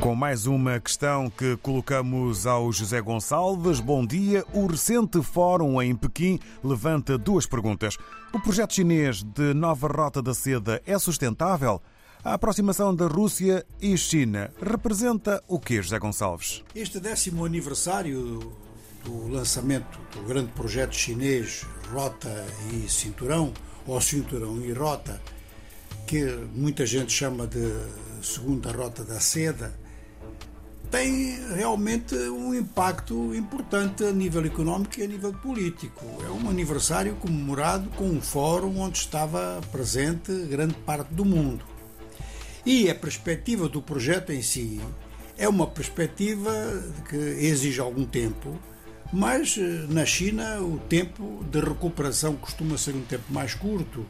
Com mais uma questão que colocamos ao José Gonçalves. Bom dia. O recente fórum em Pequim levanta duas perguntas. O projeto chinês de nova rota da seda é sustentável? A aproximação da Rússia e China representa o que, José Gonçalves? Este décimo aniversário do lançamento do grande projeto chinês Rota e Cinturão, ou Cinturão e Rota, que muita gente chama de segunda rota da seda, tem realmente um impacto importante a nível económico e a nível político. É um aniversário comemorado com um fórum onde estava presente grande parte do mundo. E a perspectiva do projeto em si é uma perspectiva que exige algum tempo, mas eh, na China o tempo de recuperação costuma ser um tempo mais curto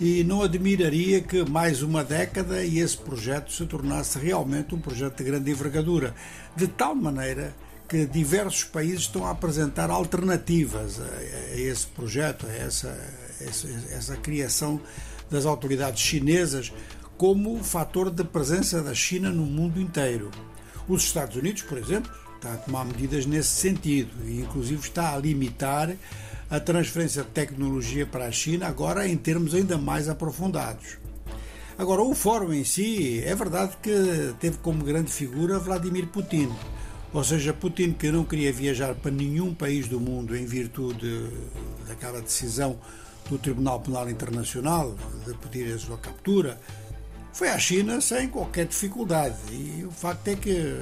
e não admiraria que mais uma década e esse projeto se tornasse realmente um projeto de grande envergadura, de tal maneira que diversos países estão a apresentar alternativas a, esse projeto, a essa, essa, essa criação das autoridades chinesas como fator de presença da China no mundo inteiro. Os Estados Unidos, por exemplo, está a tomar medidas nesse sentido e inclusive está a limitar a transferência de tecnologia para a China, agora em termos ainda mais aprofundados. Agora, o fórum em si, é verdade que teve como grande figura Vladimir Putin. Ou seja, Putin que não queria viajar para nenhum país do mundo em virtude daquela decisão do Tribunal Penal Internacional de pedir a sua captura, foi à China sem qualquer dificuldade. E o facto é que,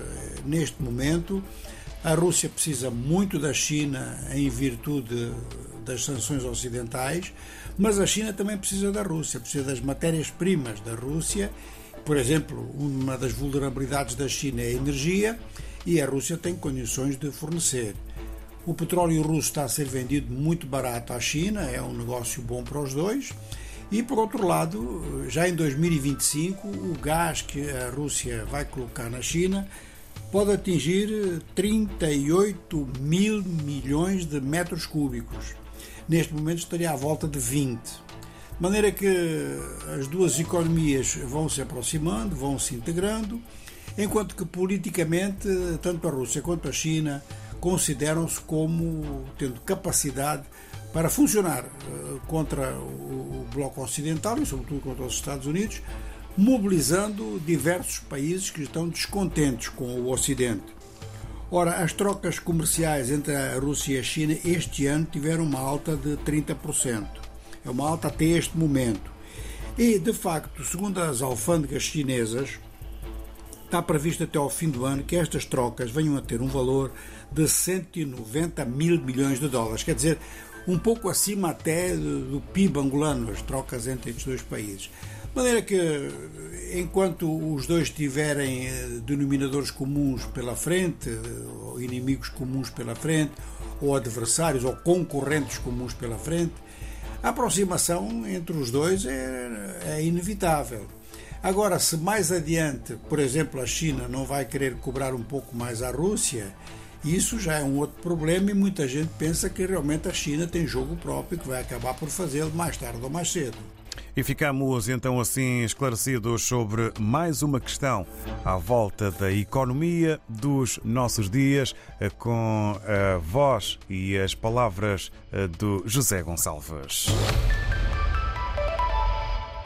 neste momento, a Rússia precisa muito da China em virtude das sanções ocidentais, mas a China também precisa da Rússia, precisa das matérias-primas da Rússia. Por exemplo, uma das vulnerabilidades da China é a energia e a Rússia tem condições de fornecer. O petróleo russo está a ser vendido muito barato à China, é um negócio bom para os dois. E por outro lado, já em 2025, o gás que a Rússia vai colocar na China pode atingir 38 mil milhões de metros cúbicos. Neste momento estaria à volta de 20. De maneira que as duas economias vão se aproximando, vão se integrando, enquanto que politicamente tanto a Rússia quanto a China consideram-se como tendo capacidade para funcionar eh, contra o bloco ocidental e sobretudo contra os Estados Unidos, mobilizando diversos países que estão descontentes com o Ocidente. Ora, as trocas comerciais entre a Rússia e a China este ano tiveram uma alta de 30%. É uma alta até este momento. E, de facto, segundo as alfândegas chinesas, está previsto até ao fim do ano que estas trocas venham a ter um valor de 190 mil milhões de dólares. Quer dizer, um pouco acima até do PIB angolano, as trocas entre estes dois países. De maneira que, enquanto os dois tiverem eh, denominadores comuns pela frente, eh, ou inimigos comuns pela frente, ou adversários ou concorrentes comuns pela frente, a aproximação entre os dois é, é inevitável. Agora, se mais adiante, por exemplo, a China não vai querer cobrar um pouco mais à Rússia, isso já é um outro problema e muita gente pensa que realmente a China tem jogo próprio que vai acabar por fazê-lo mais tarde ou mais cedo. E ficamos então assim esclarecidos sobre mais uma questão à volta da economia dos nossos dias, eh, com a voz e as palavras eh, do José Gonçalves.